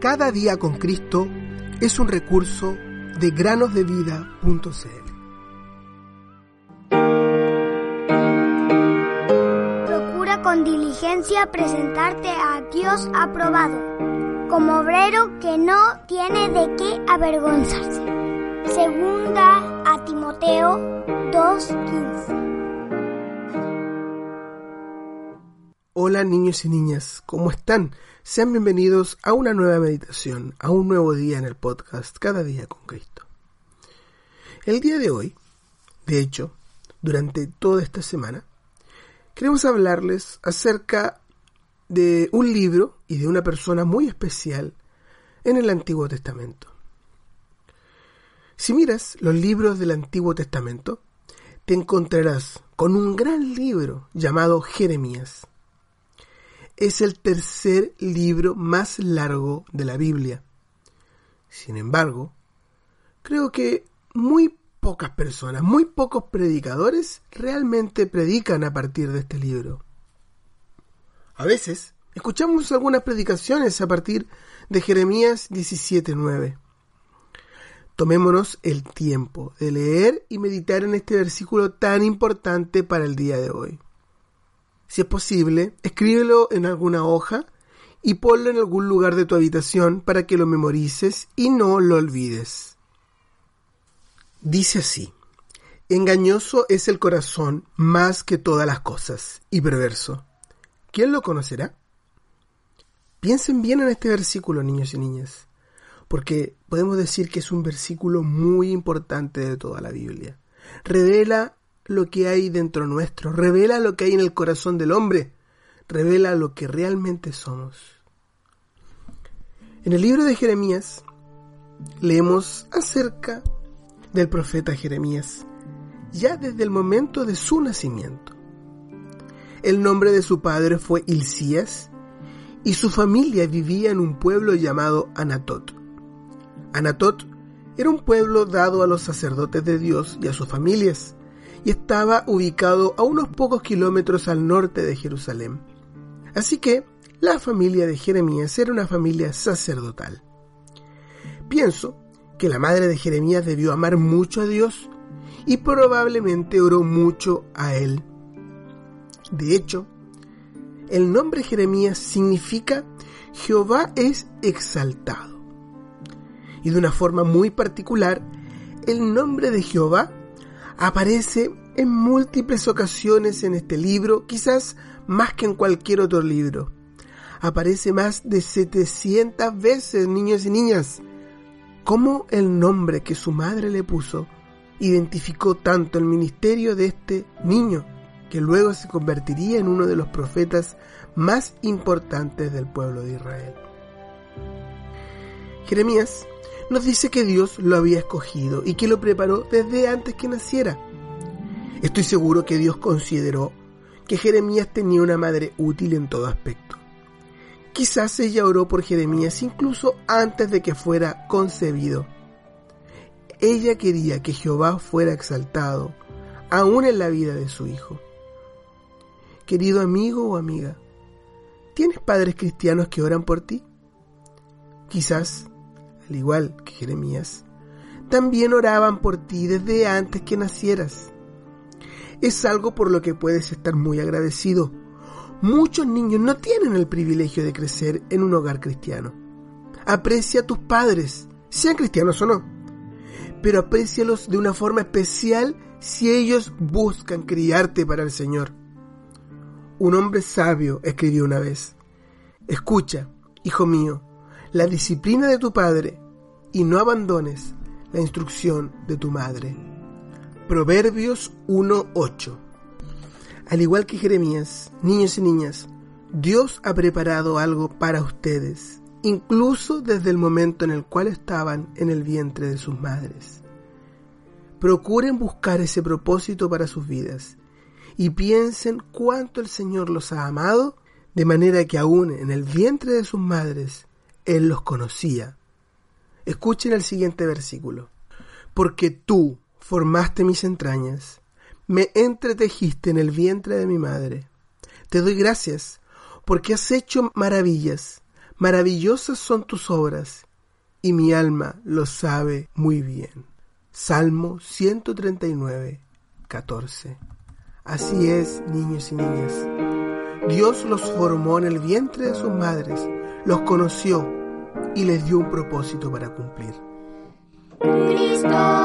Cada día con Cristo es un recurso de granosdevida.cl. Procura con diligencia presentarte a Dios aprobado, como obrero que no tiene de qué avergonzarse. Segunda a Timoteo 2:15. Hola niños y niñas, ¿cómo están? Sean bienvenidos a una nueva meditación, a un nuevo día en el podcast Cada día con Cristo. El día de hoy, de hecho, durante toda esta semana, queremos hablarles acerca de un libro y de una persona muy especial en el Antiguo Testamento. Si miras los libros del Antiguo Testamento, te encontrarás con un gran libro llamado Jeremías es el tercer libro más largo de la Biblia. Sin embargo, creo que muy pocas personas, muy pocos predicadores realmente predican a partir de este libro. A veces escuchamos algunas predicaciones a partir de Jeremías 17:9. Tomémonos el tiempo de leer y meditar en este versículo tan importante para el día de hoy. Si es posible, escríbelo en alguna hoja y ponlo en algún lugar de tu habitación para que lo memorices y no lo olvides. Dice así, engañoso es el corazón más que todas las cosas y perverso. ¿Quién lo conocerá? Piensen bien en este versículo, niños y niñas, porque podemos decir que es un versículo muy importante de toda la Biblia. Revela lo que hay dentro nuestro, revela lo que hay en el corazón del hombre, revela lo que realmente somos. En el libro de Jeremías leemos acerca del profeta Jeremías, ya desde el momento de su nacimiento. El nombre de su padre fue Hilcías y su familia vivía en un pueblo llamado Anatot. Anatot era un pueblo dado a los sacerdotes de Dios y a sus familias y estaba ubicado a unos pocos kilómetros al norte de Jerusalén. Así que la familia de Jeremías era una familia sacerdotal. Pienso que la madre de Jeremías debió amar mucho a Dios y probablemente oró mucho a él. De hecho, el nombre Jeremías significa Jehová es exaltado. Y de una forma muy particular, el nombre de Jehová aparece en múltiples ocasiones en este libro, quizás más que en cualquier otro libro. Aparece más de 700 veces, niños y niñas. ¿Cómo el nombre que su madre le puso identificó tanto el ministerio de este niño, que luego se convertiría en uno de los profetas más importantes del pueblo de Israel? Jeremías nos dice que Dios lo había escogido y que lo preparó desde antes que naciera. Estoy seguro que Dios consideró que Jeremías tenía una madre útil en todo aspecto. Quizás ella oró por Jeremías incluso antes de que fuera concebido. Ella quería que Jehová fuera exaltado, aún en la vida de su hijo. Querido amigo o amiga, ¿tienes padres cristianos que oran por ti? Quizás al igual que Jeremías, también oraban por ti desde antes que nacieras. Es algo por lo que puedes estar muy agradecido. Muchos niños no tienen el privilegio de crecer en un hogar cristiano. Aprecia a tus padres, sean cristianos o no, pero aprécialos de una forma especial si ellos buscan criarte para el Señor. Un hombre sabio escribió una vez, escucha, hijo mío, la disciplina de tu padre y no abandones la instrucción de tu madre. Proverbios 1.8 Al igual que Jeremías, niños y niñas, Dios ha preparado algo para ustedes, incluso desde el momento en el cual estaban en el vientre de sus madres. Procuren buscar ese propósito para sus vidas y piensen cuánto el Señor los ha amado, de manera que aún en el vientre de sus madres Él los conocía Escuchen el siguiente versículo. Porque tú formaste mis entrañas, me entretejiste en el vientre de mi madre. Te doy gracias, porque has hecho maravillas, Maravillosas son tus obras, y mi alma lo sabe muy bien. Salmo 139, 14. Así es, niños y niñas. Dios los formó en el vientre de sus madres, los conoció y les dio un propósito para cumplir. Cristo